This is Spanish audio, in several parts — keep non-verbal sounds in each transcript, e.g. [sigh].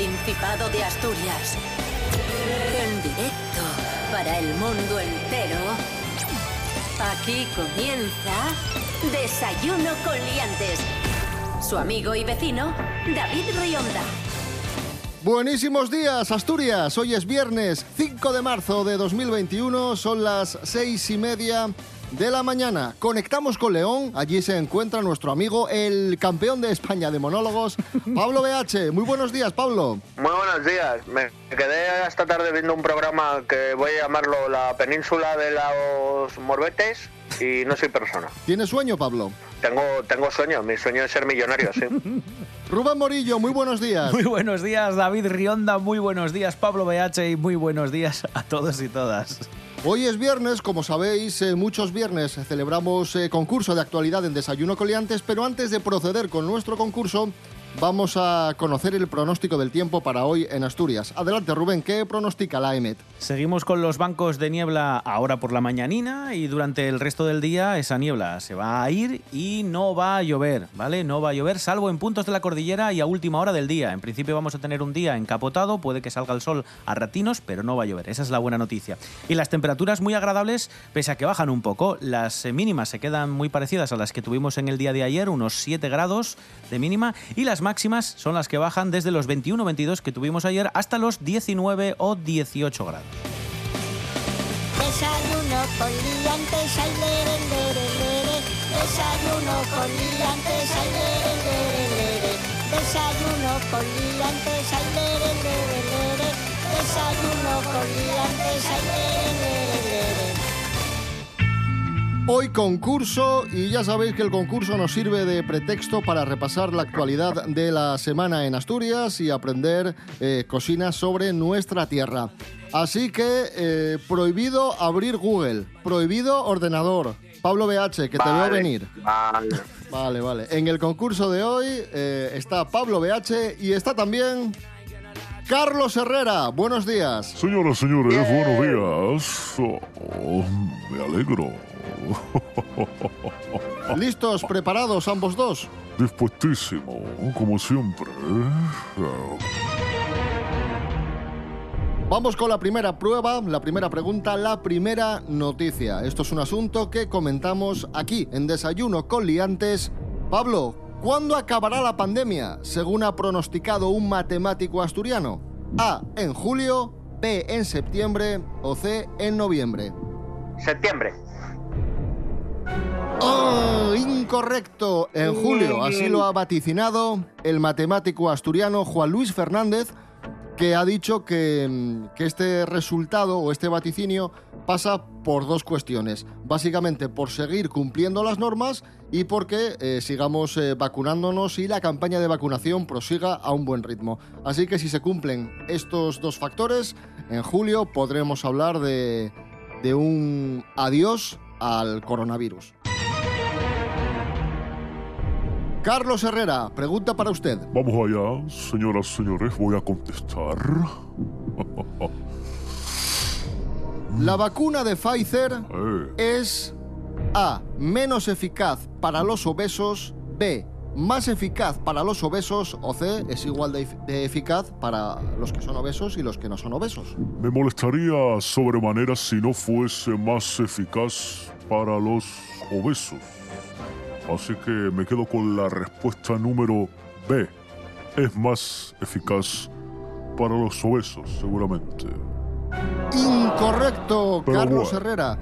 Principado de Asturias. En directo para el mundo entero. Aquí comienza Desayuno con Liantes. Su amigo y vecino, David Rionda. Buenísimos días, Asturias. Hoy es viernes 5 de marzo de 2021. Son las seis y media de la mañana. Conectamos con León. Allí se encuentra nuestro amigo, el campeón de España de monólogos, [laughs] Pablo BH. Muy buenos días, Pablo. Muy buenos días. Me quedé esta tarde viendo un programa que voy a llamarlo La Península de los Morbetes y no soy persona. ¿Tienes sueño, Pablo? Tengo, tengo sueño. Mi sueño es ser millonario, sí. [laughs] Rubén Morillo, muy buenos días. Muy buenos días, David Rionda. Muy buenos días, Pablo BH. Y muy buenos días a todos y todas. Hoy es viernes, como sabéis, eh, muchos viernes celebramos eh, concurso de actualidad en Desayuno Coliantes, pero antes de proceder con nuestro concurso, vamos a conocer el pronóstico del tiempo para hoy en Asturias. Adelante, Rubén, ¿qué pronostica la EMET? Seguimos con los bancos de niebla ahora por la mañanina y durante el resto del día esa niebla se va a ir y no va a llover, ¿vale? No va a llover, salvo en puntos de la cordillera y a última hora del día. En principio vamos a tener un día encapotado, puede que salga el sol a ratinos, pero no va a llover. Esa es la buena noticia. Y las temperaturas muy agradables, pese a que bajan un poco. Las mínimas se quedan muy parecidas a las que tuvimos en el día de ayer, unos 7 grados de mínima, y las máximas son las que bajan desde los 21-22 que tuvimos ayer hasta los 19 o 18 grados. Hoy concurso y ya sabéis que el concurso nos sirve de pretexto para repasar la actualidad de la semana en Asturias y aprender eh, cocinas sobre nuestra tierra. Así que eh, prohibido abrir Google, prohibido ordenador. Pablo BH, que te veo Vale, venir. Vale. Vale, vale. En el concurso de hoy eh, está Pablo BH y está también Carlos Herrera. Buenos días. Señoras, señores, buenos días. Oh, me alegro. [laughs] ¿Listos, preparados ambos dos? Dispuestísimo, como siempre. Vamos con la primera prueba, la primera pregunta, la primera noticia. Esto es un asunto que comentamos aquí en Desayuno con Liantes. Pablo, ¿cuándo acabará la pandemia, según ha pronosticado un matemático asturiano? A, en julio, B, en septiembre o C, en noviembre. Septiembre. ¡Oh! Incorrecto. En julio, así lo ha vaticinado el matemático asturiano Juan Luis Fernández, que ha dicho que, mm, que este resultado o este vaticinio pasa por dos cuestiones. Básicamente por seguir cumpliendo las normas y porque eh, sigamos eh, vacunándonos y la campaña de vacunación prosiga a un buen ritmo. Así que si se cumplen estos dos factores, en julio podremos hablar de, de un adiós al coronavirus. Carlos Herrera, pregunta para usted. Vamos allá, señoras, señores, voy a contestar. La vacuna de Pfizer Eh, es A. Menos eficaz para los obesos. B. Más eficaz para los obesos. O C. Es igual de eficaz para los que son obesos y los que no son obesos. me molestaría sobremanera si no fuese más eficaz para los obesos. Así que me quedo con la respuesta número B. Es más eficaz para los obesos, seguramente. Incorrecto, Pero Carlos bueno, Herrera.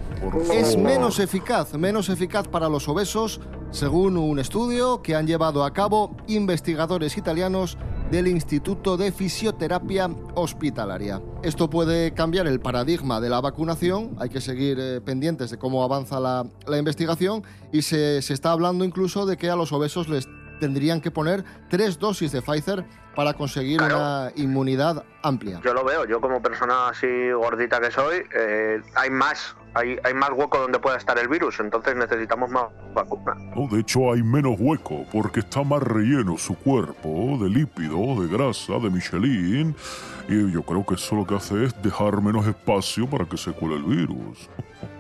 Es menos eficaz, menos eficaz para los obesos, según un estudio que han llevado a cabo investigadores italianos del Instituto de Fisioterapia Hospitalaria. Esto puede cambiar el paradigma de la vacunación, hay que seguir eh, pendientes de cómo avanza la, la investigación y se, se está hablando incluso de que a los obesos les tendrían que poner tres dosis de Pfizer para conseguir Claro. una inmunidad amplia. Yo lo veo, yo como persona así gordita que soy, eh, hay más, hay, hay más hueco donde pueda estar el virus, entonces necesitamos más vacunas. No, de hecho hay menos hueco porque está más relleno su cuerpo de lípido, de grasa, de Michelin. Y yo creo que eso lo que hace es dejar menos espacio para que se cuele el virus.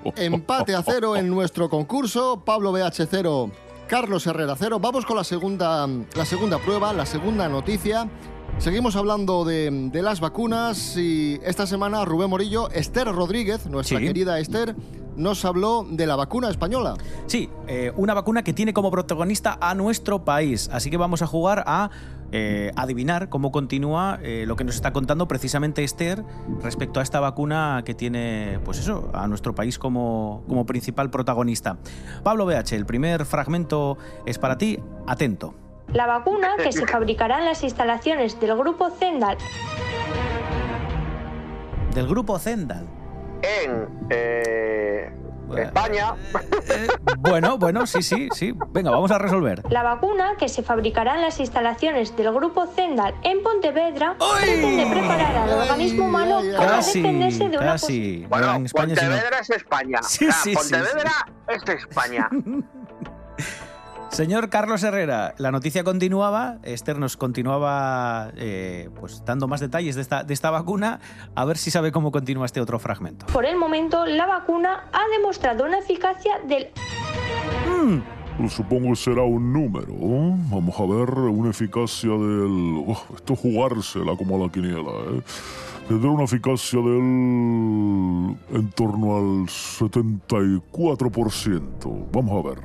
[laughs] Empate a cero en nuestro concurso. Pablo BH 0, Carlos Herrera 0. Vamos con la segunda, la segunda prueba, la segunda noticia. Seguimos hablando de, de las vacunas y esta semana Rubén Morillo, Esther Rodríguez, nuestra Sí. querida Esther, nos habló de la vacuna española. Sí, eh, una vacuna que tiene como protagonista a nuestro país. Así que vamos a jugar a eh, adivinar cómo continúa eh, lo que nos está contando precisamente Esther respecto a esta vacuna que tiene, pues eso, a nuestro país como, como principal protagonista. Pablo BH, el primer fragmento es para ti. Atento. La vacuna, que se [laughs] fabricará en las instalaciones del grupo Zendal Del grupo Zendal. En eh, España, Eh, bueno, bueno, sí, sí, sí. Venga, vamos a resolver. La vacuna, que se fabricará en las instalaciones del grupo Zendal en Pontevedra, pretende preparar al Ay, organismo humano ay, ay. para Casi, defenderse de una casi. bueno, en España sí. Pontevedra es España. Sí, sí, sí, Pontevedra es España. [laughs] Señor Carlos Herrera, la noticia continuaba, Esther nos continuaba eh, pues dando más detalles de esta, de esta vacuna, a ver si sabe cómo continúa este otro fragmento. Por el momento, la vacuna ha demostrado una eficacia del Pues supongo que será un número. ¿eh? Vamos a ver una eficacia del... Uf, esto es jugársela como a la quiniela. ¿eh? Tendrá una eficacia del... en torno al 74%. Vamos a ver.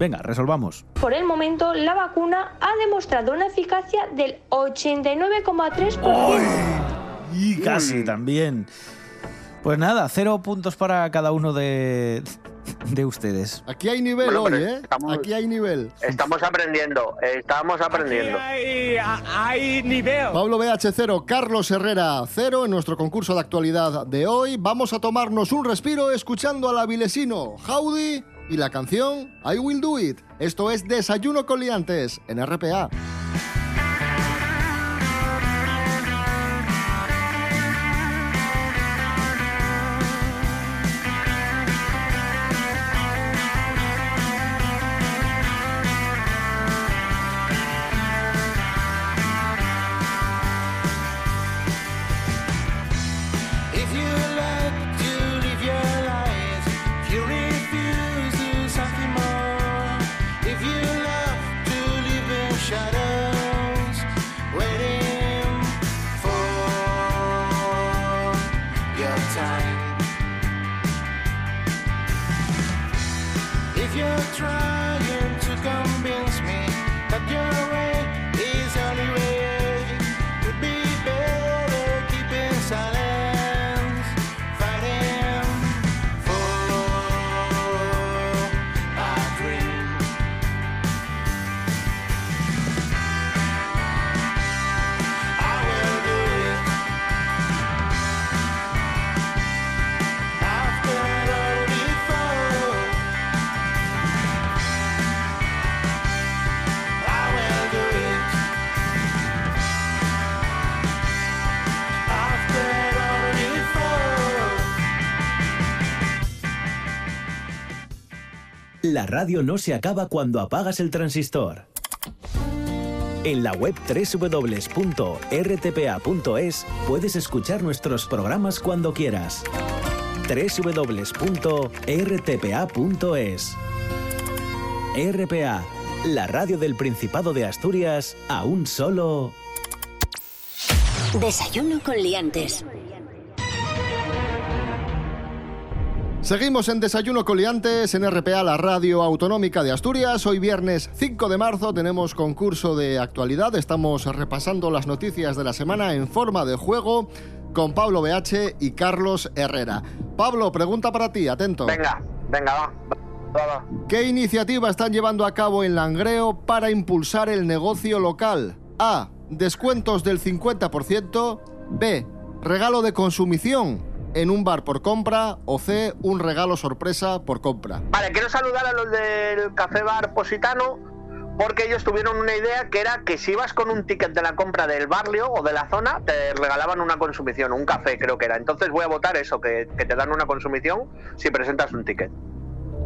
Venga, resolvamos. Por el momento, la vacuna ha demostrado una eficacia del 89,3%. Y casi también. Pues nada, cero puntos para cada uno de, de ustedes. Aquí hay nivel Bueno, hoy, pero ¿eh? estamos- Aquí hay nivel. Estamos aprendiendo, estamos aprendiendo. Hay, hay nivel. Pablo BH0, Carlos Herrera 0 en nuestro concurso de actualidad de hoy. Vamos a tomarnos un respiro escuchando al avilesino Howdy y la canción I Will Do It. Esto es Desayuno con Liantes en RPA. La radio no se acaba cuando apagas el transistor. En la web www.rtpa.es puedes escuchar nuestros programas cuando quieras. www.rtpa.es RPA, la radio del Principado de Asturias, a un solo... Desayuno con liantes. Seguimos en Desayuno Coliantes en RPA, la radio autonómica de Asturias. Hoy viernes 5 de marzo tenemos concurso de actualidad. Estamos repasando las noticias de la semana en forma de juego con Pablo BH y Carlos Herrera. Pablo, pregunta para ti, atento. Venga, venga, va. va, va. ¿Qué iniciativa están llevando a cabo en Langreo para impulsar el negocio local? A. Descuentos del 50%. B. Regalo de consumición en un bar por compra. O C. Un regalo sorpresa por compra. Vale, quiero saludar a los del Café Bar Positano porque ellos tuvieron una idea que era que si ibas con un ticket de la compra del barrio o de la zona, te regalaban una consumición, un café creo que era. Entonces voy a votar eso, que, que te dan una consumición si presentas un ticket.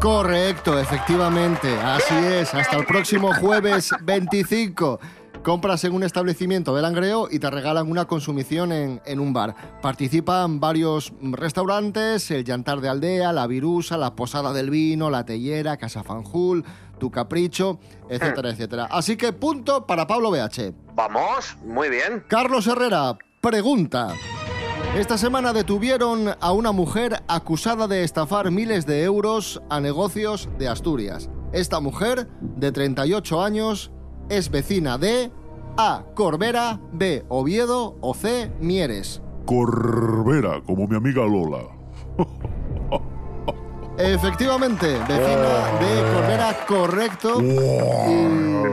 Correcto, efectivamente. Así es. Hasta el próximo jueves 25. Compras en un establecimiento de Langreo y te regalan una consumición en, en un bar. Participan varios restaurantes, el Yantar de Aldea, la Virusa, la Posada del Vino, la Tellera, Casa Fanjul, tu capricho, etcétera, etcétera. Así que punto para Pablo BH. Vamos, muy bien. Carlos Herrera pregunta. Esta semana detuvieron a una mujer acusada de estafar miles de euros a negocios de Asturias. Esta mujer, de 38 años, es vecina de A. Corbera, B. Oviedo o C. Mieres. Corbera, como mi amiga Lola. Efectivamente, vecina de Corbera, correcto. Y-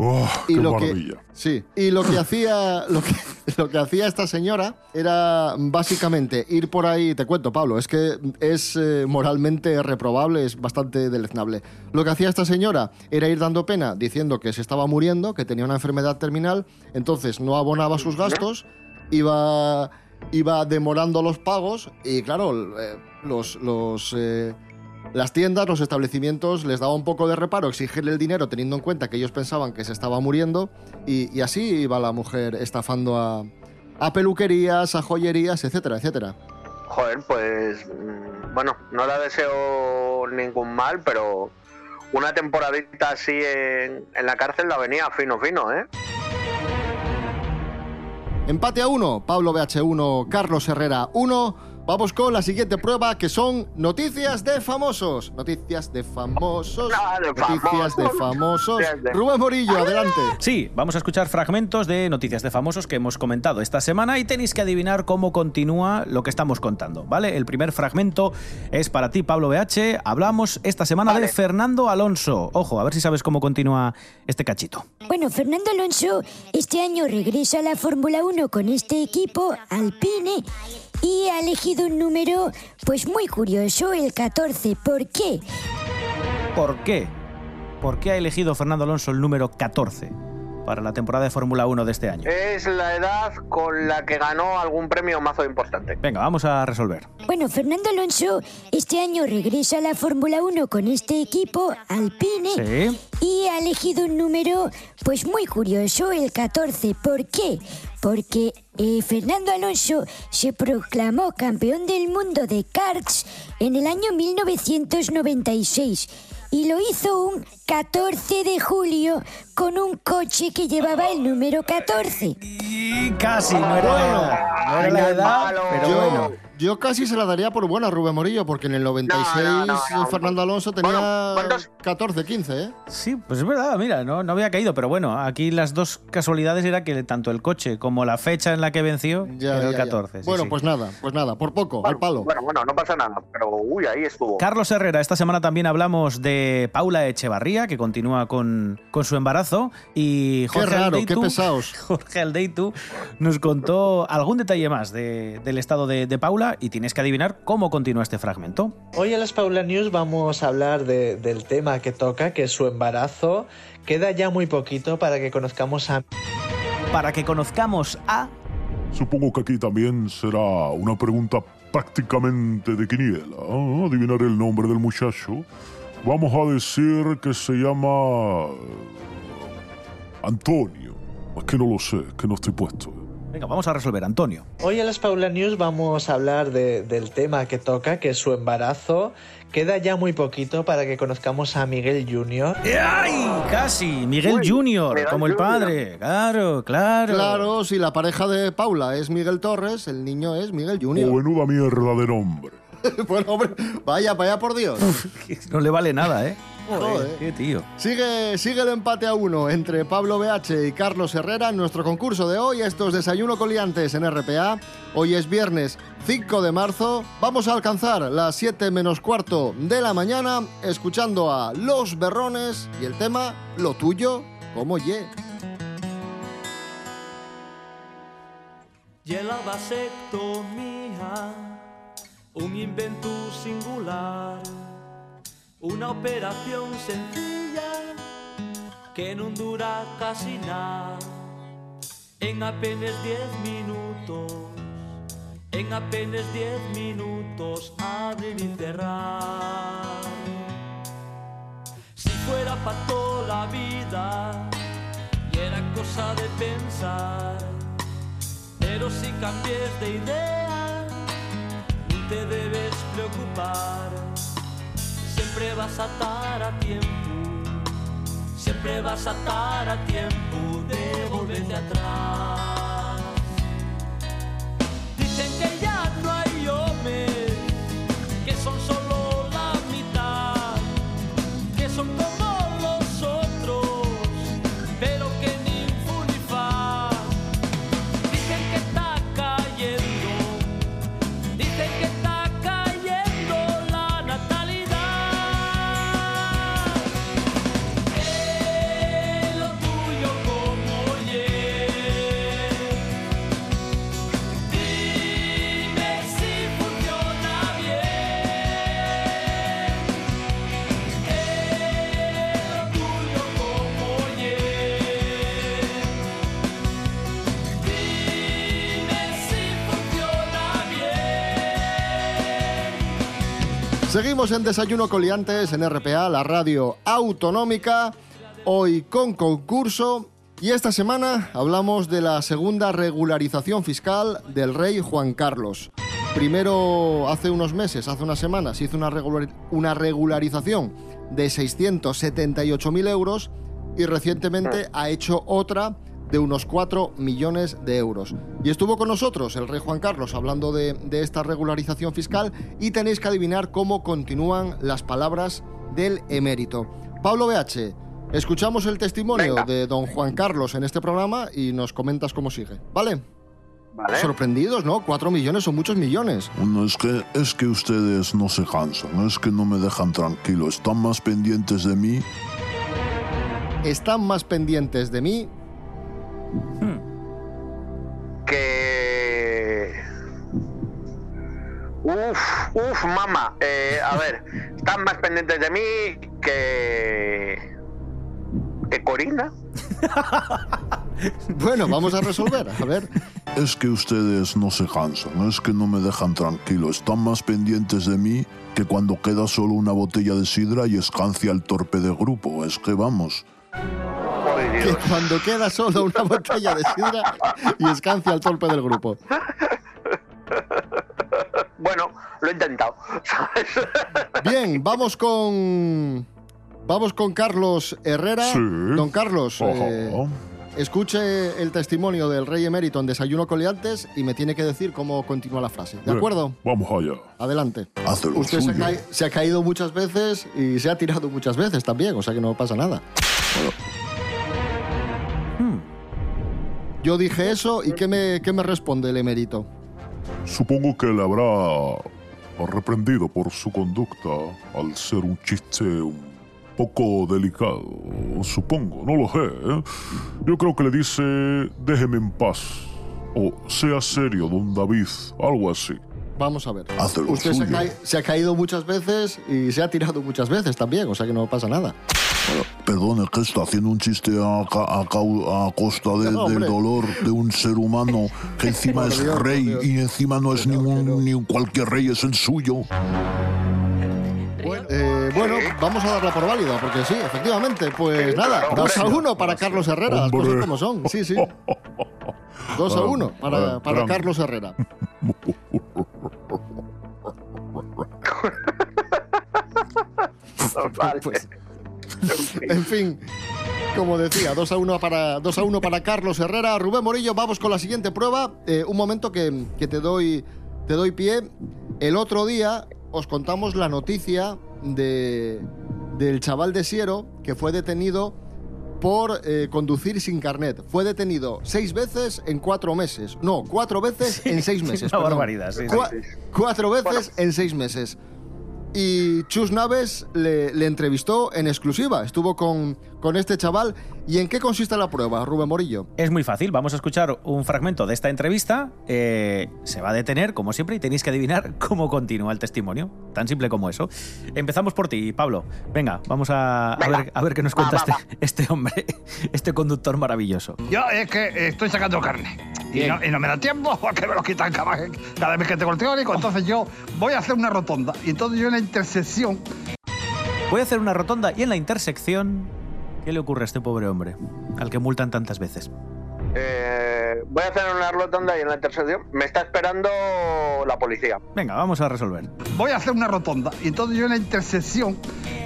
¡Oh, y lo que sí y lo que hacía lo que [laughs] lo que hacía esta señora era básicamente ir por ahí te cuento Pablo es que es eh, moralmente reprobable es bastante deleznable. Lo que hacía esta señora era ir dando pena diciendo que se estaba muriendo que tenía una enfermedad terminal entonces no abonaba sus gastos iba iba demorando los pagos y claro eh, los los eh, las tiendas, los establecimientos les daba un poco de reparo exigirle el dinero teniendo en cuenta que ellos pensaban que se estaba muriendo y, y así iba la mujer estafando a, a peluquerías, a joyerías, etcétera, etcétera. Joder, pues mm, bueno, no la deseo ningún mal, pero una temporadita así en, en la cárcel la venía fino, fino, ¿eh? Empate a uno, Pablo BH1, Carlos Herrera 1. Vamos con la siguiente prueba que son noticias de famosos. Noticias de famosos. Ah, de noticias famosos. de famosos. Rubén Morillo, adelante. Sí, vamos a escuchar fragmentos de noticias de famosos que hemos comentado esta semana y tenéis que adivinar cómo continúa lo que estamos contando, ¿vale? El primer fragmento es para ti, Pablo BH. Hablamos esta semana de. Fernando Alonso. Ojo, a ver si sabes cómo continúa este cachito. Bueno, Fernando Alonso este año regresa a la Fórmula 1 con este equipo, Alpine, y ha elegido un número pues muy curioso, el 14. ¿Por qué? ¿Por qué? ¿Por qué ha elegido Fernando Alonso el número 14 para la temporada de Fórmula 1 de este año? Es la edad con la que ganó algún premio mazo importante. Venga, vamos a resolver. Bueno, Fernando Alonso este año regresa a la Fórmula 1 con este equipo, Alpine, Sí. y ha elegido un número pues muy curioso, el 14. ¿Por qué? Porque eh, Fernando Alonso se proclamó campeón del mundo de karts en el año 1996 y lo hizo un 14 de julio con un coche que llevaba el número 14. Y casi, no era. No era la edad, pero Yo, bueno. yo casi se la daría por buena a Rubén Morillo, porque en el 96 No, no, no, no. Fernando Alonso tenía Bueno, ¿cuántos? 14, 15, ¿eh? Sí, pues es verdad, mira, no, no había caído, pero bueno, aquí las dos casualidades era que tanto el coche como la fecha en la que venció Ya, era el ya, ya. 14. sí, bueno, sí. pues nada, pues nada, por poco, al palo. Bueno, bueno, no pasa nada, pero uy, ahí estuvo. Carlos Herrera, esta semana también hablamos de Paula Echevarría, que continúa con, con su embarazo. Y Qué Jorge raro, Aldeitu- qué pesados. [laughs] Jorge Aldeitu nos contó algún detalle más de- del estado de, de Paula y tienes que adivinar cómo continúa este fragmento. Hoy en las Paula News vamos a hablar de- del tema que toca, que es su embarazo. Queda ya muy poquito para que conozcamos a Para que conozcamos a... Supongo que aquí también será una pregunta prácticamente de quiniela. ¿eh? Adivinar el nombre del muchacho. Vamos a decir que se llama... eh, Antonio. Es que no lo sé, es que no estoy puesto. Venga, vamos a resolver, Antonio. Hoy en las Paula News vamos a hablar de- del tema que toca, que es su embarazo. Queda ya muy poquito para que conozcamos a Miguel Jr. ¡Ay! Casi. Miguel Uy, Junior, Miguel como el Junior. padre. Claro, claro. Claro, si la pareja de Paula es Miguel Torres, el niño es Miguel Junior. menuda mierda de nombre. Bueno, [laughs] hombre, vaya, vaya por Dios. No le vale nada, ¿eh? Joder. qué tío. Sigue, sigue el empate a uno entre Pablo BH y Carlos Herrera en nuestro concurso de hoy. Estos Desayuno Coliantes en RPA. Hoy es viernes 5 de marzo. Vamos a alcanzar las 7 menos cuarto de la mañana escuchando a Los Berrones y el tema Lo tuyo como ye. Y la vasectomía, un invento singular, una operación sencilla que no dura casi nada. En apenas 10 minutos, en apenas 10 minutos, abrir y cerrar. Si fuera para toda la vida, y era cosa de pensar. Pero si cambies de idea, te debes preocupar. Siempre vas a estar a tiempo siempre vas a estar a tiempo de volverte atrás. Seguimos en Desayuno Coliantes en RPA, la radio autonómica, hoy con concurso. Y esta semana hablamos de la segunda regularización fiscal del rey Juan Carlos. Primero, hace unos meses, hace unas semanas, hizo una, regular- una regularización de 678.000 euros y recientemente ha hecho otra de unos 4 millones de euros. Y estuvo con nosotros el rey Juan Carlos hablando de, de esta regularización fiscal y tenéis que adivinar cómo continúan las palabras del emérito. Pablo BH, escuchamos el testimonio de don Juan Carlos en este programa y nos comentas cómo sigue. ¿Vale? Sorprendidos, ¿no? 4 millones son muchos millones. No, es que, es que ustedes no se cansan, es que no me dejan tranquilo, están más pendientes de mí. Están más pendientes de mí uf uf mamá Eh, a ver están más pendientes de mí que que Corina [laughs] Bueno, vamos a resolver. A ver. Es que ustedes no se cansan, es que no me dejan tranquilo, están más pendientes de mí que cuando queda solo una botella de sidra y escancia el torpe de grupo. Es que vamos. Que cuando queda solo una botella de sidra y escancia al torpe del grupo. [laughs] bueno lo he intentado ¿sabes? [laughs] Bien, vamos con. Vamos con Carlos Herrera. Sí. Don Carlos, eh, escuche el testimonio del rey emérito en Desayuno Coliantes y me tiene que decir cómo continúa la frase. ¿De Bien, acuerdo? Vamos allá. Adelante. Hace lo Usted se ha, se ha caído muchas veces y se ha tirado muchas veces también, o sea que no pasa nada. Yo dije eso y ¿qué me, qué me responde el emérito? Supongo que le habrá reprendido por su conducta al ser un chiste un poco delicado. Supongo, no lo sé. ¿eh? Yo creo que le dice, déjeme en paz. O sea serio, don David. Algo así. Vamos a ver. Usted se ha, se ha caído muchas veces y se ha tirado muchas veces también, o sea que no pasa nada. Perdone, que está haciendo un chiste a, ca- a a costa de- No, del dolor de un ser humano [laughs] que encima es rey Dios. y encima no es ningún ni cualquier rey, es el suyo. Eh, bueno, vamos a darla por válida, porque sí, efectivamente, pues nada, hombre. 2 a 1 para Carlos Herrera, las cosas como son, sí, sí. [laughs] 2 a 1 para, para Carlos Herrera. [laughs] Pues, [laughs] en fin, como decía, 2 a 1 para 2 a 1 para Carlos Herrera. Rubén Morillo, vamos con la siguiente prueba. Eh, un momento que, que te doy te doy pie. El otro día os contamos la noticia de del chaval de Siero que fue detenido por eh, conducir sin carnet. Fue detenido seis veces en cuatro meses. No, cuatro veces en seis meses. una perdón. barbaridad, sí, sí. Cua- Cuatro veces en seis meses. Y Chus Naves le, le entrevistó en exclusiva. Estuvo con, con este chaval. ¿Y en qué consiste la prueba, Rubén Morillo? Es muy fácil, vamos a escuchar un fragmento de esta entrevista. eh, se va a detener, como siempre, y tenéis que adivinar [laughs] cómo continúa el testimonio. Tan simple como eso. Empezamos por ti, Pablo. Venga, vamos a, a ver, a ver qué nos cuenta este, [laughs] este hombre, este conductor maravilloso. Yo es que estoy sacando carne. Y no, y no me da tiempo porque me lo quitan cada, cada vez que tengo el teórico. Entonces yo voy a hacer una rotonda. Y entonces yo en la intersección Voy a hacer una rotonda y en la intersección. ¿Qué le ocurre a este pobre hombre? Al que multan tantas veces. Eh, voy a hacer una rotonda y en la intersección me está esperando la policía. Venga, vamos a resolver. Voy a hacer una rotonda y entonces yo en la intersección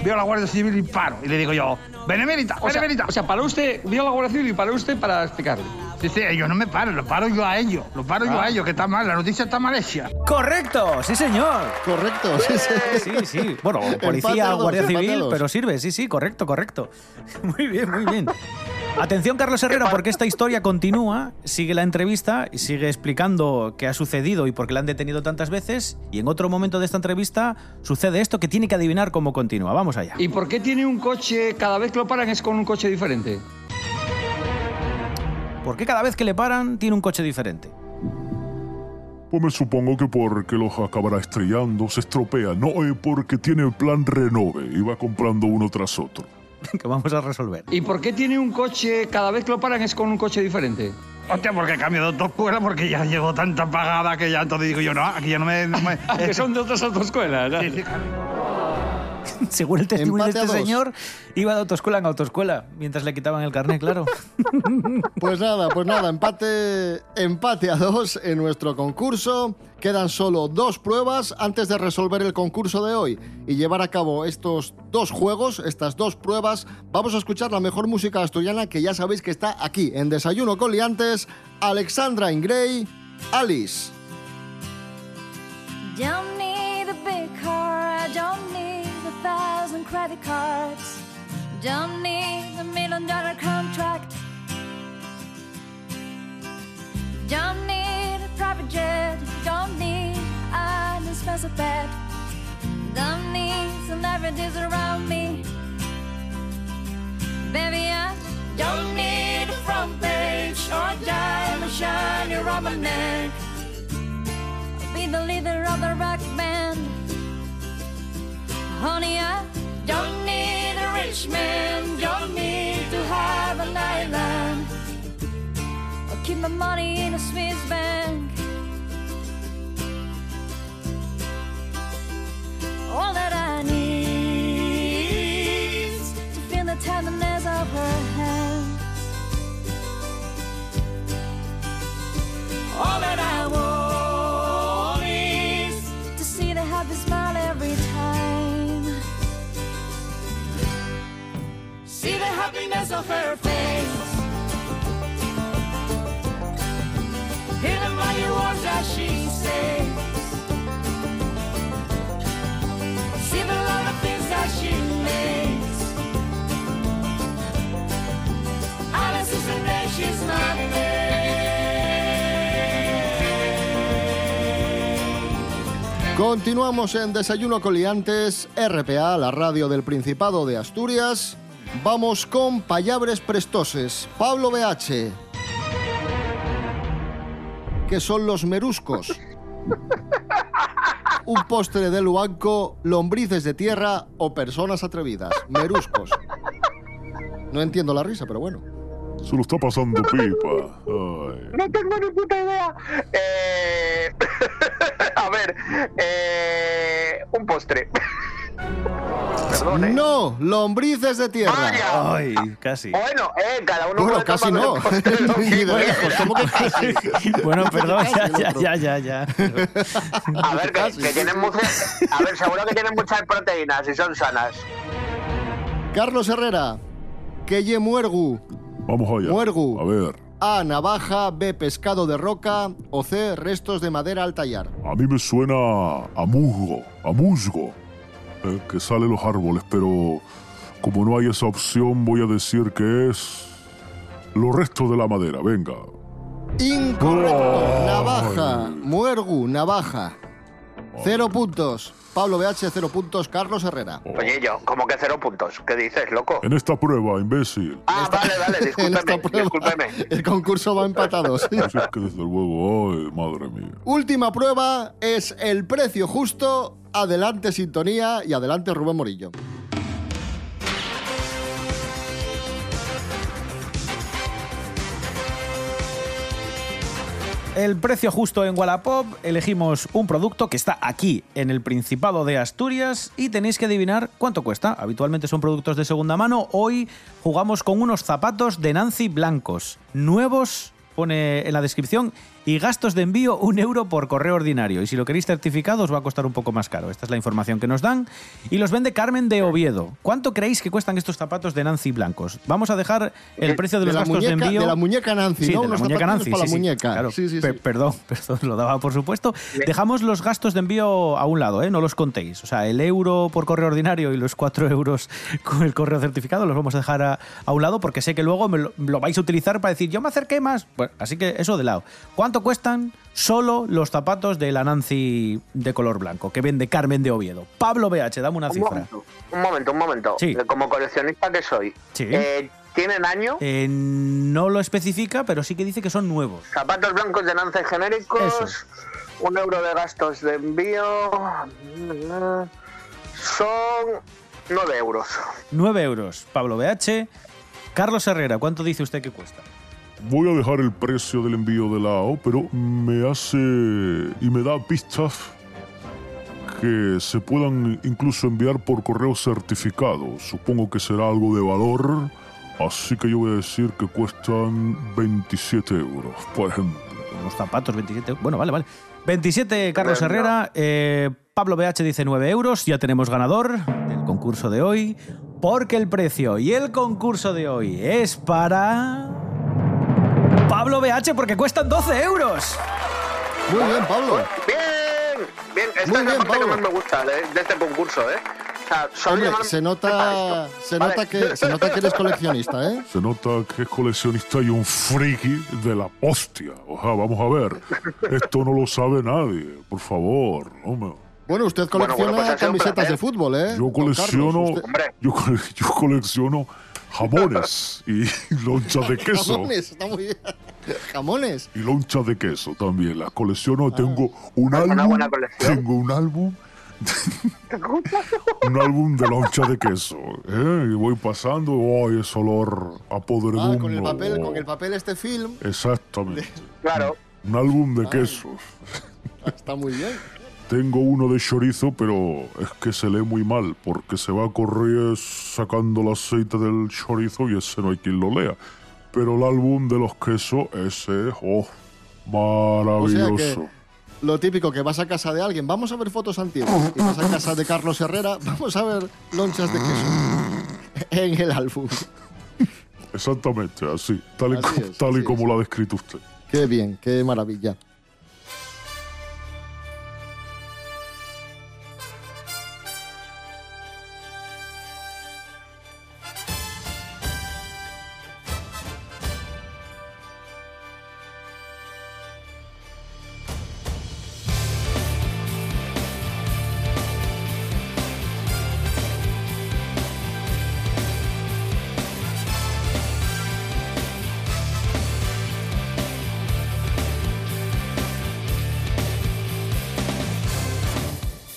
veo a la Guardia Civil y paro. Y le digo yo, Benemérita, O sea, Benemérita. o sea, para usted, vio la Guardia Civil y para usted para explicarle. Sí, sí, ellos no me paran, lo paro yo a ellos. Lo paro yo Ah. a ellos, que está mal, la noticia está mal hecha. ¡Correcto! ¡Sí, señor! Correcto, sí, sí. Sí, sí. Bueno, [laughs] policía, dos, guardia civil, dos. pero sirve, sí, sí, correcto, correcto. [laughs] Muy bien, muy bien. Atención, Carlos Herrera, porque esta historia continúa, sigue la entrevista y sigue explicando qué ha sucedido y por qué la han detenido tantas veces. Y en otro momento de esta entrevista sucede esto que tiene que adivinar cómo continúa. Vamos allá. ¿Y por qué tiene un coche, cada vez que lo paran es con un coche diferente? ¿Por qué cada vez que le paran tiene un coche diferente? Pues me supongo que porque los acabará estrellando, se estropea. No, eh, porque tiene plan renove y va comprando uno tras otro. [laughs] que vamos a resolver. ¿Y por qué tiene un coche, cada vez que lo paran es con un coche diferente? Hostia, porque cambio de autoescuela, porque ya llevo tanta pagada que ya entonces digo yo, no, aquí ya no me... No me [laughs] que son de otras autoescuelas. ¿no? Sí, sí, claro. [laughs] Según el testimonio de Empate este señor, iba de autoescuela en autoescuela mientras le quitaban el carnet, claro. [laughs] Pues nada, pues nada, empate, empate a dos en nuestro concurso. Quedan solo dos pruebas antes de resolver el concurso de hoy y llevar a cabo estos dos juegos, estas dos pruebas. Vamos a escuchar la mejor música asturiana que ya sabéis que está aquí en Desayuno con Liantes. Alexandra Ingray, Alice. Don't cards. Don't need a million dollar contract. Don't need a private jet, don't need an expensive bed. Don't need celebrities around me. Baby, I don't need a front page or diamond shiny around my neck be the leader of the rock band. Honey, I don't need a rich man, don't need to have an island. I'll keep my money in a Swiss bank. All that I of her face. Hear the mighty words that she says. See the lot of things that she makes. Alice is her name, she's not Continuamos en Desayuno con Liantes, RPA, la radio del Principado de Asturias. Vamos con Payabres Prestoses. Pablo BH. ¿Qué son los meruscos? Un postre de luanco, lombrices de tierra o personas atrevidas. Meruscos. No entiendo la risa, pero bueno. Se lo está pasando pipa. Ay. No tengo ni puta idea. Eh, [laughs] a ver, eh, un postre. Perdón, ¿eh? No, lombrices de tierra. Vaya. Ay, casi. Bueno, eh, cada uno Bueno, casi [laughs] no. Ni de lejos, ¿cómo que casi? [laughs] Bueno, perdón, ya, ya, ya, ya, ya. A ver, que, que tienen muchas. A ver, seguro que tienen muchas proteínas y son sanas. Carlos Herrera. Que ye muergu. Vamos allá. Muergu. A ver, A. Navaja. B. Pescado de roca. O C. Restos de madera al tallar. a mí me suena a musgo, a musgo, eh, que sale los árboles, pero como no hay esa opción, voy a decir que es los restos de la madera. Venga. Incorrecto. Navaja. Muergu. Navaja. Cero puntos. Pablo BH, cero puntos. Carlos Herrera. Oye, yo, como que cero puntos. ¿Qué dices, loco? En esta prueba, imbécil. Ah, vale, vale, [laughs] En discúlpeme, esta prueba, discúlpeme. [laughs] el concurso va empatados. Pues es que desde luego, ay, madre mía. Última prueba es el precio justo. Adelante sintonía y adelante Rubén Morillo. El precio justo en Wallapop, elegimos un producto que está aquí en el Principado de Asturias y tenéis que adivinar cuánto cuesta. Habitualmente son productos de segunda mano. Hoy jugamos con unos zapatos de Nancy blancos, nuevos pone en la descripción, y gastos de envío un euro por correo ordinario. Y si lo queréis certificado os va a costar un poco más caro. Esta es la información que nos dan. Y los vende Carmen de Oviedo. ¿Cuánto creéis que cuestan estos zapatos de Nancy blancos? Vamos a dejar el precio de los gastos muñeca, de envío. De la muñeca Nancy, Sí, ¿no? de la Unos muñeca Nancy. para sí, la muñeca. claro. Sí, sí, Pe- sí. Perdón, [laughs] perdón, lo daba por supuesto. Dejamos los gastos de envío a un lado, ¿eh? no los contéis. O sea, el euro por correo ordinario y los 4 euros con el correo certificado los vamos a dejar a, a un lado porque sé que luego me lo, lo vais a utilizar para decir, yo me acerqué más. Bueno, así que eso de lado. ¿Cuánto cuestan solo los zapatos de la Nancy de color blanco que vende Carmen de Oviedo? Pablo BH, dame una Un cifra. momento, un momento, un momento. Sí. Eh, Como coleccionista que soy, Sí. eh, ¿tienen año? Eh, no lo especifica, pero sí que dice que son nuevos. Zapatos blancos de Nance genéricos, Eso. un euro de gastos de envío, son 9 euros. 9 euros. Pablo BH. Carlos Herrera, ¿cuánto dice usted que cuesta? Voy a dejar el precio del envío de lado, pero me hace y me da pistas que se puedan incluso enviar por correo certificado. Supongo que será algo de valor, así que yo voy a decir que cuestan 27 euros, por ejemplo. Los zapatos, 27. Bueno, vale, vale. 27, Carlos Herrera. Eh, Pablo BH dice 9 euros. Ya tenemos ganador del concurso de hoy. Porque el precio y el concurso de hoy es para. Pablo BH, porque cuestan 12 euros. Muy bien, Pablo. Bien, bien, esta Muy es la bien, parte que Pablo. más me gusta de, de este concurso, ¿eh? O sea, solo Hombre, se nota, se, Vale. nota que, se nota que eres coleccionista, ¿eh? Se nota que es coleccionista y un friki de la hostia. O sea, vamos a ver. Esto no lo sabe nadie, por favor. hombre. Bueno, usted Bueno, colecciona bueno, pues ha sido un camisetas placer. de fútbol, ¿eh? Yo Don colecciono, Carlos, usted- yo, cole- yo colecciono jamones y [laughs] lonchas de queso. Jamones, está muy bien. Jamones. Y lonchas de queso también. Las colecciono. Tengo un Es una álbum. buena colección. Tengo un álbum. [laughs] un álbum de lonchas de queso. ¿eh? Y voy pasando. ¡Ay, ese olor a podredumbre! Ah, con el papel, con el papel este film. Exactamente. Claro. Un álbum de Ay. quesos. Está muy bien. Tengo uno de chorizo, pero es que se lee muy mal, porque se va a correr sacando el aceite del chorizo y ese no hay quien lo lea. Pero el álbum de los quesos, ese, oh, O sea maravilloso. que lo típico que vas a casa de alguien, vamos a ver fotos antiguas. Y vas a casa de Carlos Herrera, [laughs] vamos a ver lonchas de queso. [laughs] En el álbum. Exactamente, así, tal y, Así co- es, tal y así como lo ha descrito usted. Qué bien, qué maravilla.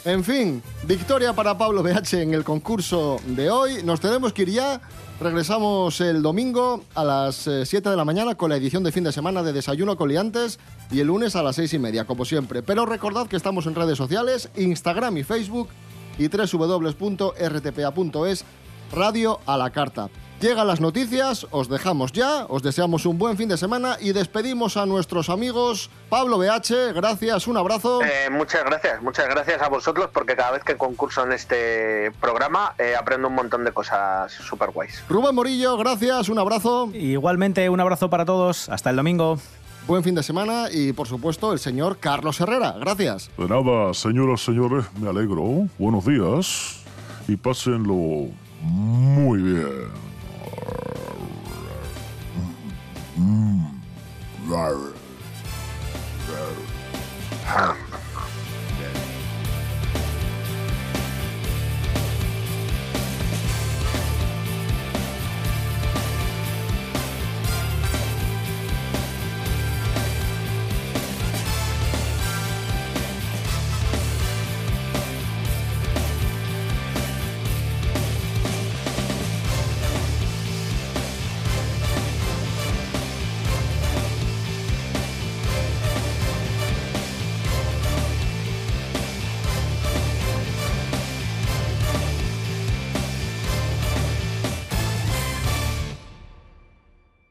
En fin, victoria para Pablo BH en el concurso de hoy. Nos tenemos que ir ya. Regresamos el domingo a las 7 de la mañana con la edición de fin de semana de Desayuno con Liantes y el lunes a las 6 y media, como siempre. Pero recordad que estamos en redes sociales, Instagram y Facebook y www.rtpa.es, radio a la carta. Llegan las noticias, os dejamos ya, os deseamos un buen fin de semana y despedimos a nuestros amigos Pablo BH, gracias, un abrazo. Eh, muchas gracias, muchas gracias a vosotros porque cada vez que concurso en este programa eh, aprendo un montón de cosas súper guays. Rubén Morillo, gracias, un abrazo. Igualmente, un abrazo para todos. Hasta el domingo. Buen fin de semana y, por supuesto, el señor Carlos Herrera. Gracias. De nada, señoras, señores, me alegro. Buenos días y pásenlo muy bien. virus. So, ha!